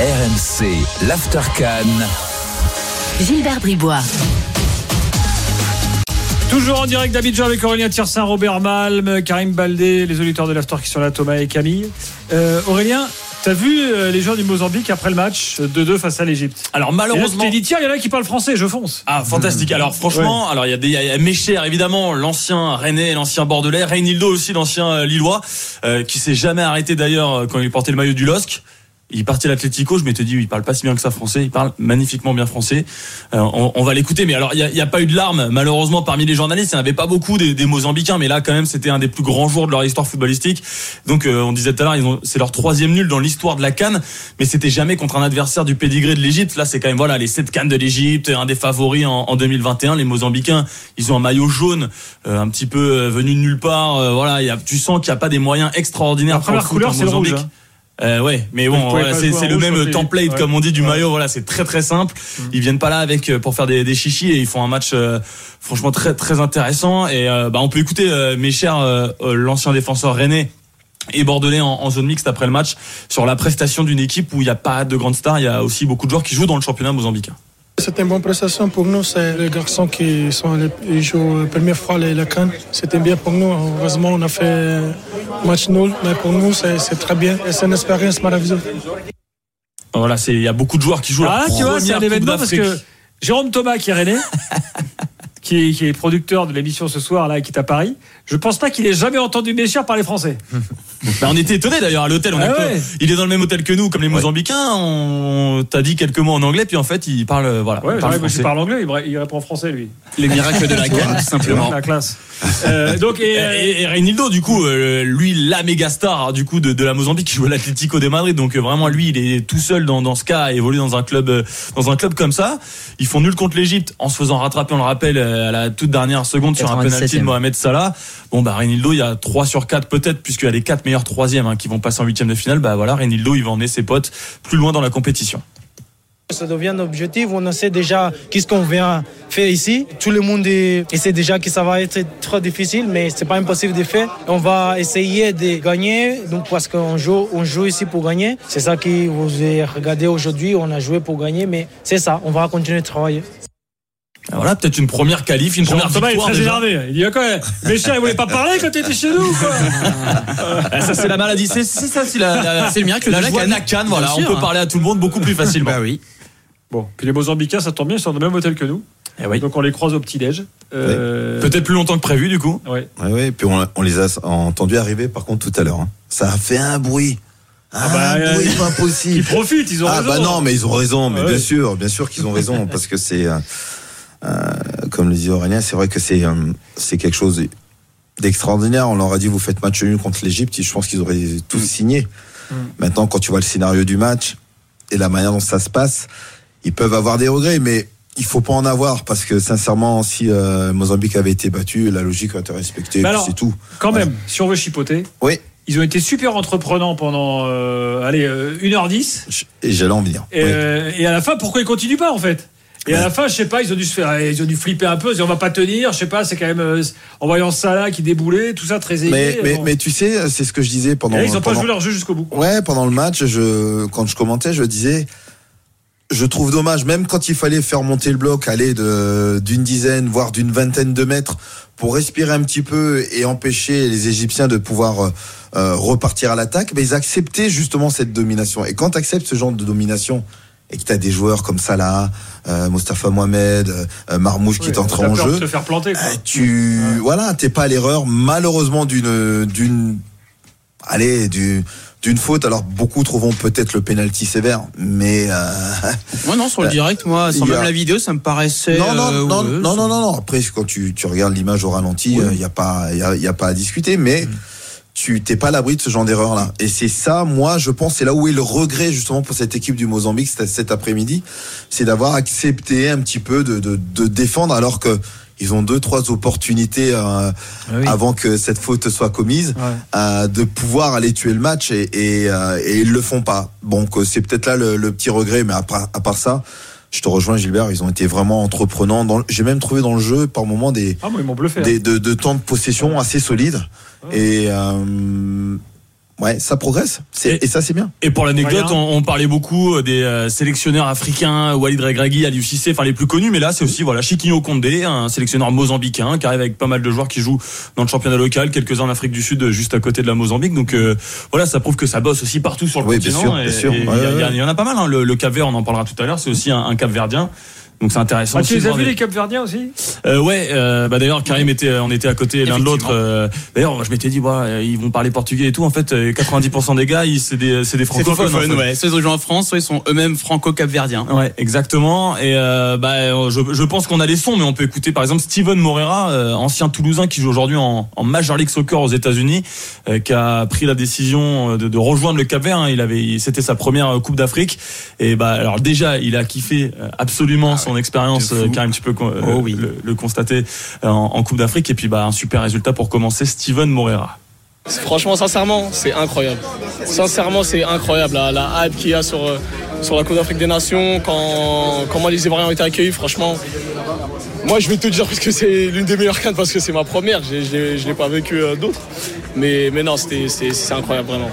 RMC, l'After Gilbert Bribois. Toujours en direct d'Abidjan avec Aurélien Tiersin, Robert Malm, Karim Baldé, les auditeurs de l'After qui sont là, Thomas et Camille. Euh, Aurélien, T'as vu euh, les joueurs du Mozambique après le match 2-2 face à l'Égypte? Alors malheureusement, t'es dit tiens, il y en a qui parlent français, je fonce. Ah fantastique. Alors franchement, alors il y a des, il y a Mécher évidemment, l'ancien Rennais, l'ancien Bordelais, Reynildo aussi, l'ancien euh, Lillois, euh, qui s'est jamais arrêté d'ailleurs quand il portait le maillot du LOSC il parti à l'Atlético, je m'étais dit, il parle pas si bien que ça français, il parle magnifiquement bien français. Euh, on, va l'écouter, mais alors il n'y a, pas eu de larmes, malheureusement, parmi les journalistes, il n'y en avait pas beaucoup des, Mozambicains, mais là quand même c'était un des plus grands jours de leur histoire footballistique. Donc euh, on disait tout à l'heure, c'est leur troisième nul dans l'histoire de la Cannes, mais c'était jamais contre un adversaire du pédigré de l'Égypte. Là c'est quand même voilà les sept Cannes de l'Égypte, un des favoris en, 2021. Les Mozambicains, ils ont un maillot jaune, euh, un petit peu venu de nulle part. voilà, y a, tu sens qu'il n'y a pas des moyens extraordinaires. La première couleur c'est le rouge. Hein. Euh, ouais, mais bon, c'est le même template comme on dit du maillot. Voilà, c'est très très simple. Mm. Ils viennent pas là avec euh, pour faire des, des chichis et ils font un match euh, franchement très très intéressant. Et euh, bah on peut écouter mes chers l'ancien défenseur René et Bordelais en, en, zone mixte après le match sur la prestation d'une équipe où il n'y a pas de grandes stars. Il y a aussi beaucoup de joueurs qui jouent dans le championnat mozambicain. C'était une bonne prestation pour nous. C'est les garçons qui sont allés, ils jouent la première fois les, la canne. C'était bien pour nous. Heureusement, on a fait match nul, mais pour nous, c'est très bien. Et c'est une expérience merveilleuse. Voilà, il y a beaucoup de joueurs qui jouent. Ah, tu vois, c'est un événement parce que Jérôme Thomas qui est René, qui, est, producteur de l'émission ce soir là, qui est à Paris, je pense pas qu'il ait jamais entendu Méchir parler français. Bah, on était étonnés d'ailleurs à l'hôtel. Ah il est dans le même hôtel que nous, comme les Mozambicains. On t'a dit quelques mots en anglais, puis en fait, il parle voilà. Ouais, il parle, anglais, il répond en français lui. Les miracles de la guerre, simplement. La classe. Euh, donc et, et, du coup, euh, lui, la méga star du coup de, de la Mozambique, qui joue à l'Atlético de Madrid. Donc vraiment, lui, il est tout seul dans, dans ce cas, à évoluer dans un club, dans un club comme ça. Ils font nul contre l'Égypte en se faisant rattraper, on le rappelle, à la toute dernière seconde sur un penalty de Mohamed Salah. Bon bah Renildo, il y a 3 sur 4 peut-être puisqu'il y a les 4 meilleurs troisièmes hein, qui vont passer en huitième de finale. Bah voilà, Renildo, il va emmener ses potes plus loin dans la compétition. Ça devient un objectif. On sait déjà qu'est-ce qu'on vient faire ici. Tout le monde sait déjà que ça va être très difficile, mais c'est pas impossible de faire. On va essayer de gagner, donc parce qu'on joue, on joue ici pour gagner. C'est ça que vous avez regardé aujourd'hui. On a joué pour gagner, mais c'est ça. On va continuer de travailler. Voilà, peut-être une première qualif, une première Thomas victoire. est très énervé. Il dit quoi Méchant, il voulait pas parler quand tu étais chez nous, quoi. Ah, ça, c'est la maladie. C'est ça, c'est la, c'est le mien que la, la canne. Voilà, on peut parler à tout le monde beaucoup plus facilement. bah oui. Bon, puis les Mozambicains, ça tombe bien, ils sont dans le même hôtel que nous. Eh oui. Donc on les croise au petit-déj. Euh... Peut-être plus longtemps que prévu, du coup. Oui. Ouais, ouais. Puis on, on, les a entendus arriver, par contre, tout à l'heure. Hein. Ça a fait un bruit. Ah, bah, un bruit pas possible. Ils profitent, ils ont ah, raison. Ah bah non, mais ils ont raison, mais bien sûr, bien sûr qu'ils ont raison, parce que c'est. Euh, euh, comme le disait Aurélien, c'est vrai que c'est euh, c'est quelque chose d'extraordinaire. On leur a dit vous faites match nul contre l'Égypte, je pense qu'ils auraient tous mm. signé. Mm. Maintenant, quand tu vois le scénario du match et la manière dont ça se passe, ils peuvent avoir des regrets, mais il faut pas en avoir parce que sincèrement, si euh, Mozambique avait été battu, la logique aurait été respectée. C'est tout. Quand même, si on veut chipoter. Oui. Ils ont été super entreprenants pendant allez 1h10. Et j'allais en venir. Et, et à la fin, pourquoi ils continuent pas en fait? Et à la fin, je sais pas, ils ont dû se faire, ils ont dû flipper un peu, ils ont on va pas tenir, je sais pas, c'est quand même euh, en voyant Salah qui déboulait, tout ça très aisé. Mais, mais, mais, tu sais, c'est ce que je disais pendant. ils ont pas joué leur jeu jusqu'au bout. Ouais, pendant le match, je, quand je commentais, je disais, je trouve dommage, même quand il fallait faire monter le bloc, aller de d'une dizaine, voire d'une vingtaine de mètres, pour respirer un petit peu et empêcher les Égyptiens de pouvoir euh, euh, repartir à l'attaque, mais ils acceptaient justement cette domination. Et quand tu acceptes ce genre de domination et que tu as des joueurs comme Salah, euh, Mostafa Mohamed, euh, Marmouche qui est entré en jeu, te faire planter, quoi. Euh, tu voilà, t'es pas à l'erreur malheureusement d'une d'une allez du d'une faute. Alors beaucoup trouveront peut-être le penalty sévère, mais euh, moi non sur le direct, moi sans même la vidéo, ça me paraissait non non non, non, non non Après quand tu tu regardes l'image au ralenti, il y a pas il y a, pas à discuter, mais mm tu t'es pas à l'abri de ce genre d'erreur là. Et c'est ça, moi, je pense, c'est là où est le regret justement pour cette équipe du Mozambique cet après-midi, c'est d'avoir accepté un petit peu de, de, de, défendre alors que ils ont deux trois opportunités euh, ah avant que cette faute soit commise euh, de pouvoir aller tuer le match et, et, euh, et ils le font pas. Donc c'est peut-être là le, le, petit regret, mais à part, à part ça je te rejoins Gilbert, ils ont été vraiment entreprenants. J'ai même trouvé dans le jeu par moment des, ah, des hein. de, de, temps de possession assez solides. Et euh, ouais, ça progresse. C'est- Et- Et, ça, c'est bien. Et pour l'anecdote, on, on parlait beaucoup des euh, sélectionneurs africains, Walid Regragui, Aliou Cissé, enfin les plus connus, mais là c'est aussi voilà Chiquinho Condé, un sélectionneur mozambicain qui arrive avec pas mal de joueurs qui jouent dans le championnat local, quelques-uns en Afrique du Sud, juste à côté de la Mozambique. Donc euh, voilà, ça prouve que ça bosse aussi partout sur le Oui, bien continent. sûr, et- bien sûr. Il y, Ouais, ouais. y en a pas mal. Hein. Le, le Cap Vert, on en parlera tout à l'heure, c'est aussi un, un Cap Verdien. Donc c'est intéressant. Ah, tu les as vus des- les Capverdiens aussi? Euh, ouais, euh, bah d'ailleurs Karim était, on était à côté l'un de l'autre. Euh, d'ailleurs, je m'étais dit, bah, ils vont parler portugais et tout. En fait, euh, 90% des gars, ils- c'est des, c'est des C'est francophones. en fait. ouais. Soit ils ont joué en France, soit ils sont eux-mêmes franco-capverdiens. Ouais, exactement. Et euh, bah, je, je pense qu'on a les sons, mais on peut écouter par exemple Steven Morera, euh, ancien Toulousain qui joue aujourd'hui en, en Major League Soccer aux États-Unis, euh, qui a pris la décision de, de rejoindre le Cap-Vert. hein. Il avait, c'était sa première euh, Coupe d'Afrique. Et bah, alors déjà, il a kiffé euh, absolument son expérience. euh, Karim, tu peux euh, Oh oui. le, le constater euh, en, en Coupe d'Afrique. Et puis bah, un super résultat pour commencer, Steven Morera. Franchement, sincèrement, c'est incroyable. Sincèrement, c'est incroyable la, la hype qu'il y a sur, sur la Coupe d'Afrique des Nations, quand, comment les Ivoiriens ont été accueillis, franchement. Moi, je vais te dire parce que c'est l'une des meilleures cannes parce que c'est ma première, je ne l'ai pas vécu euh, d'autres. Mais, mais non, c'était- c'est c'est incroyable vraiment.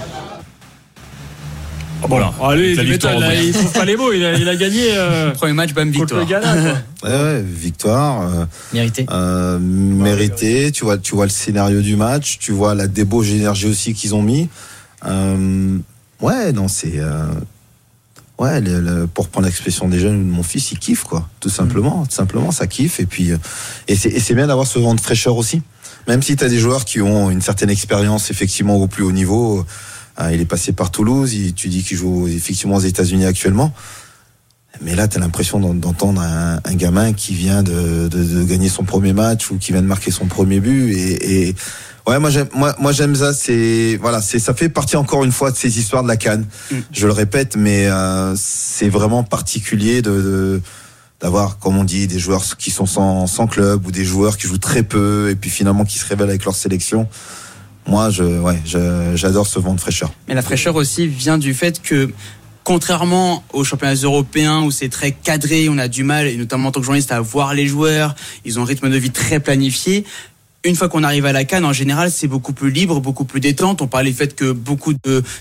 Voilà. Allez, La tu victoire m'étonnes, au là, il trouve pas les mots. Il a, il a gagné euh, Premier match, bam, contre le victoire. Ghana. quoi. Ouais, ouais, victoire. euh, Mérité. euh, mérité. Tu vois, tu vois le scénario du match, tu vois la débauche d'énergie aussi qu'ils ont mis. Euh, ouais, non, c'est euh, ouais, le- le- pour prendre l'expression des jeunes, mon fils il kiffe quoi, tout simplement, tout simplement ça kiffe et puis et c'est et c'est bien d'avoir ce vent de fraîcheur aussi. Même si tu as des joueurs qui ont une certaine expérience effectivement au plus haut niveau, euh, il est passé par Toulouse, il- tu dis qu'il joue effectivement aux États-Unis actuellement. Mais là, tu as l'impression d'en- d'entendre un, un gamin qui vient de, de, de gagner son premier match ou qui vient de marquer son premier but. Et, et ouais, moi j'aime, moi, moi j'aime ça. C'est voilà, c'est ça fait partie encore une fois de ces histoires de la canne. Je le répète, mais euh, c'est vraiment particulier de, de- d'avoir, comme on dit, des joueurs qui sont sans, sans club ou des joueurs qui jouent très peu et puis finalement qui se révèlent avec leur sélection. Moi, je, ouais, j'adore ce vent de fraîcheur. Mais la fraîcheur aussi vient du fait que, contrairement aux championnats européens où c'est très cadré, on a du mal, et notamment en tant que journaliste, à voir les joueurs, ils ont un rythme de vie très planifié. Une fois qu'on arrive à la Cannes, en général, c'est beaucoup plus libre, beaucoup plus détente. On parlait du fait que beaucoup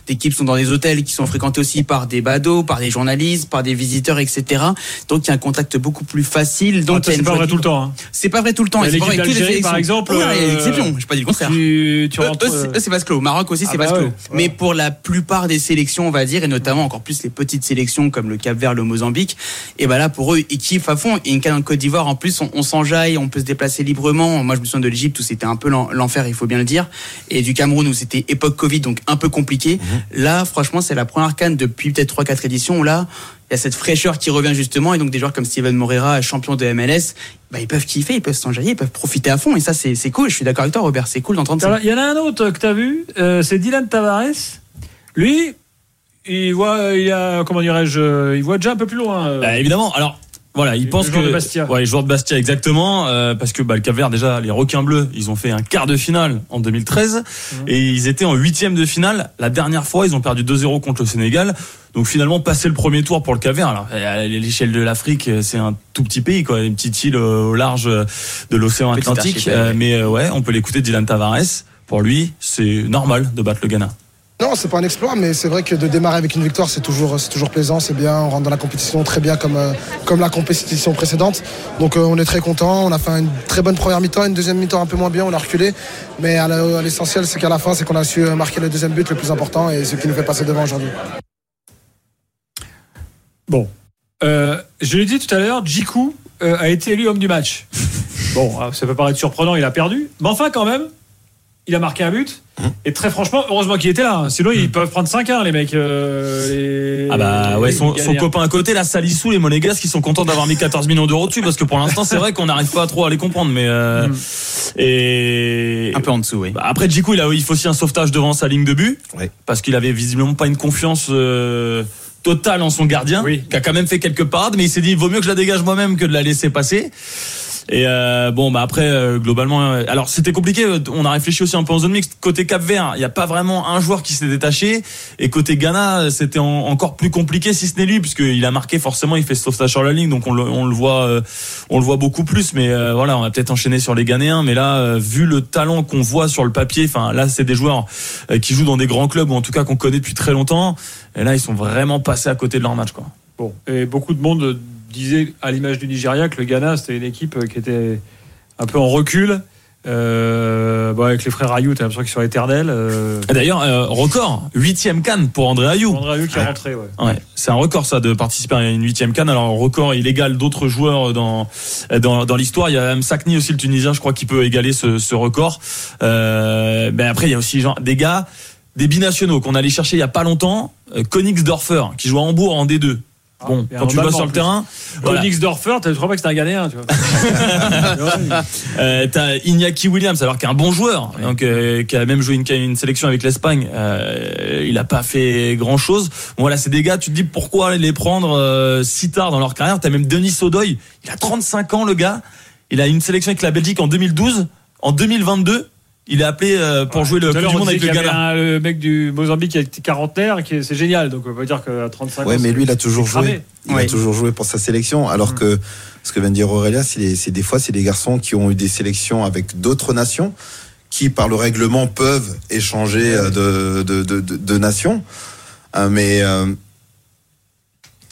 d'équipes sont dans des hôtels qui sont fréquentés aussi par des badauds, par des journalistes, par des visiteurs, etc. Donc il y a un contact beaucoup plus facile. Donc Ah, a c'est pas vrai tout le temps. hein. C'est pas vrai tout le temps. C'est pas vrai d'Algérie, par exemple, Oui, euh, exceptions. J'ai pas dit le contraire. Tu, tu Eux, rentres. eux, c'est- euh, eux, c'est vase clos. Maroc aussi, Ah c'est bah vase ouais, ouais. Mais pour la plupart des sélections, on va dire, et notamment encore plus les petites sélections comme le Cap Vert, le Mozambique, et ben là, pour eux, ils kiffent à fond. Et une canne en Côte d'Ivoire, en plus, on, on s'enjaille, on peut se déplacer librement. Moi, je me souviens de l'Égypte où c'était un peu l'en- l'enfer, il faut bien le dire. Et du Cameroun où c'était époque Covid, donc un peu compliqué. Là, franchement, c'est la première canne depuis peut-être 3-4 éditions où là, il y a cette fraîcheur qui revient justement. Et donc, des joueurs comme Steven Morera, champion de MLS, bah, ils peuvent kiffer, ils peuvent s'enjailler, ils peuvent profiter à fond. Et ça, c'est c'est cool. Je suis d'accord avec toi, Robert. C'est cool d'entendre ça. Alors, Il y en a un autre que tu as vu, euh, c'est Dylan Tavares. Lui, il voit, il a, comment dirais-je, il voit déjà un peu plus loin. euh. Bah, évidemment. Alors. Voilà, il Le pense joueur que de Bastia. ouais, joueur de Bastia exactement euh, parce que bah, le Cap-Vert déjà les requins bleus, ils ont fait un quart de finale en 2013 Mhm. et ils étaient en huitième de finale. La dernière fois, ils ont perdu 2-0 contre le Sénégal. Donc finalement, passer le premier tour pour le Cap-Vert. Alors à l'échelle de l'Afrique, c'est un tout petit pays quoi, une petite île euh, au large de l'océan Atlantique. Euh, mais euh, ouais, on peut l'écouter Dylan Tavares. Pour lui, c'est normal de battre le Ghana. Non, c'est pas un exploit, mais c'est vrai que de démarrer avec une victoire, c'est toujours, c'est toujours plaisant, c'est bien. On rentre dans la compétition très bien comme, euh, comme la compétition précédente. Donc euh, on est très content. On a fait une très bonne première mi-temps, une deuxième mi-temps un peu moins bien, on a reculé. Mais à l'essentiel, c'est qu'à la fin, c'est qu'on a su euh, marquer le deuxième but le plus important et ce qui nous fait passer devant aujourd'hui. Bon. Euh, je l'ai dit tout à l'heure, Jiku euh, a été élu homme du match. Bon, euh, ça peut paraître surprenant, il a perdu. Mais enfin, quand même, il a marqué un but. Et très franchement, heureusement qu'il était là. hein. Sinon, ils peuvent prendre 5-1, les mecs. euh, les- Ah bah ouais, son, son copain à côté, là, Salissou, les Monégasques, qui sont contents d'avoir mis 14 millions d'euros dessus, parce que pour l'instant, c'est vrai qu'on n'arrive pas trop à les comprendre, mais euh, Mm. et Un peu en dessous, oui. Bah, après Djikou, il a il faut aussi un sauvetage devant sa ligne de but, Ouais. parce qu'il avait visiblement pas une confiance euh, totale en son gardien, Oui. qui a quand même fait quelques parades, mais il s'est dit, il vaut mieux que je la dégage moi-même que de la laisser passer. Et euh, bon, bah après, euh, globalement, euh, alors c'était compliqué. On a réfléchi aussi un peu en zone mixte. Côté Cap Vert, il n'y a pas vraiment un joueur qui s'est détaché. Et côté Ghana, c'était en- encore plus compliqué, si ce n'est lui, puisqu'il a marqué forcément. Il fait sauvetage sur la ligne, donc on le, voit, on le voit beaucoup plus. Mais voilà, on va peut-être enchaîner sur les Ghanéens. Mais là, vu le talent qu'on voit sur le papier, enfin là, c'est des joueurs qui jouent dans des grands clubs ou en tout cas qu'on connaît depuis très longtemps. Et là, ils sont vraiment passés à côté de leur match, quoi. Bon, et beaucoup de monde disait, à l'image du Nigeria, que le Ghana, c'était une équipe qui était un peu en recul. Euh, bon, avec les frères Ayou, t'as l'impression qu'ils sont éternels. Euh, D'ailleurs, euh, record, huitième canne pour André Ayou. André Ayou qui est rentré, ouais. Ouais, c'est un record ça de participer à une huitième canne. Alors record illégal d'autres joueurs dans dans, dans l'histoire. Il y a Msakni aussi le Tunisien, je crois, qui peut égaler ce, ce record. Euh, ben après il y a aussi genre, des gars, des binationaux qu'on allait chercher il y a pas longtemps. Euh, Königsdorfer qui joue à Hambourg en D2. Bon, il y a quand tu vas sur le terrain, voilà. Königsdorfer, tu crois pas que c'était un Ghanéen, tu vois. Euh, t'as Iñaki Williams, alors qui est un bon joueur, donc euh, qui a même joué une, une sélection avec l'Espagne. Euh, il a pas fait grand chose. Bon, voilà, c'est des gars. Tu te dis pourquoi les prendre euh, si tard dans leur carrière? T'as même Denis Sodoy. Il a 35 ans, le gars. Il a une sélection avec la Belgique en 2012. En 2022, il est appelé euh, pour jouer le Coupe du on Monde avec le Ghana. un- le mec du Mozambique qui était quarantenaire, qui est- c'est génial. Donc on peut dire qu'à 35 Ouais, ans. mais lui, il a toujours joué. Il a toujours joué pour sa sélection. Alors que ce que vient de dire Aurélia, c'est des fois, c'est des garçons qui ont eu des sélections avec d'autres nations, qui par le règlement peuvent échanger euh, de, de, de, de- de nations. Euh, mais euh,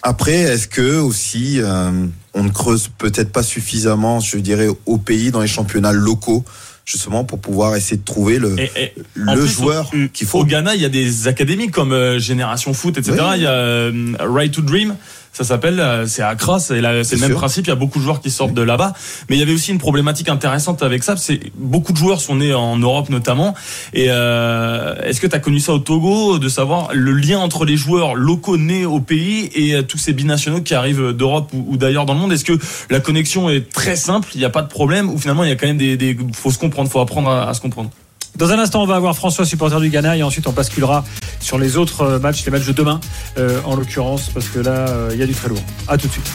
après, est-ce que aussi euh, on ne creuse peut-être pas suffisamment, je dirais, au pays dans les championnats locaux, justement pour pouvoir essayer de trouver le, Et- et en le plus, joueur au- qu'il Au faut. Ghana, il y a des académies comme euh, Génération Foot, etc. Oui. Il y a euh, Right to Dream. Ça s'appelle, euh, c'est Accra, c'est le même sûr. principe. Il y a beaucoup de joueurs qui sortent de là-bas, mais il y avait aussi une problématique intéressante avec ça. C'est beaucoup de joueurs sont nés en Europe notamment. Et euh, est-ce que tu as connu ça au Togo, de savoir le lien entre les joueurs locaux nés au pays et euh, tous ces binationaux qui arrivent d'Europe ou, ou d'ailleurs dans le monde? Est-ce que la connexion est très simple, il n'y a pas de problème, ou finalement il y a quand même des, des faut se comprendre, faut apprendre à- à se comprendre? Dans un instant, on va avoir François, supporter du Ghana, et ensuite on basculera sur les autres euh, matchs, les matchs de demain, euh, en l'occurrence, parce que là, euh, il y a du très lourd. À tout de suite.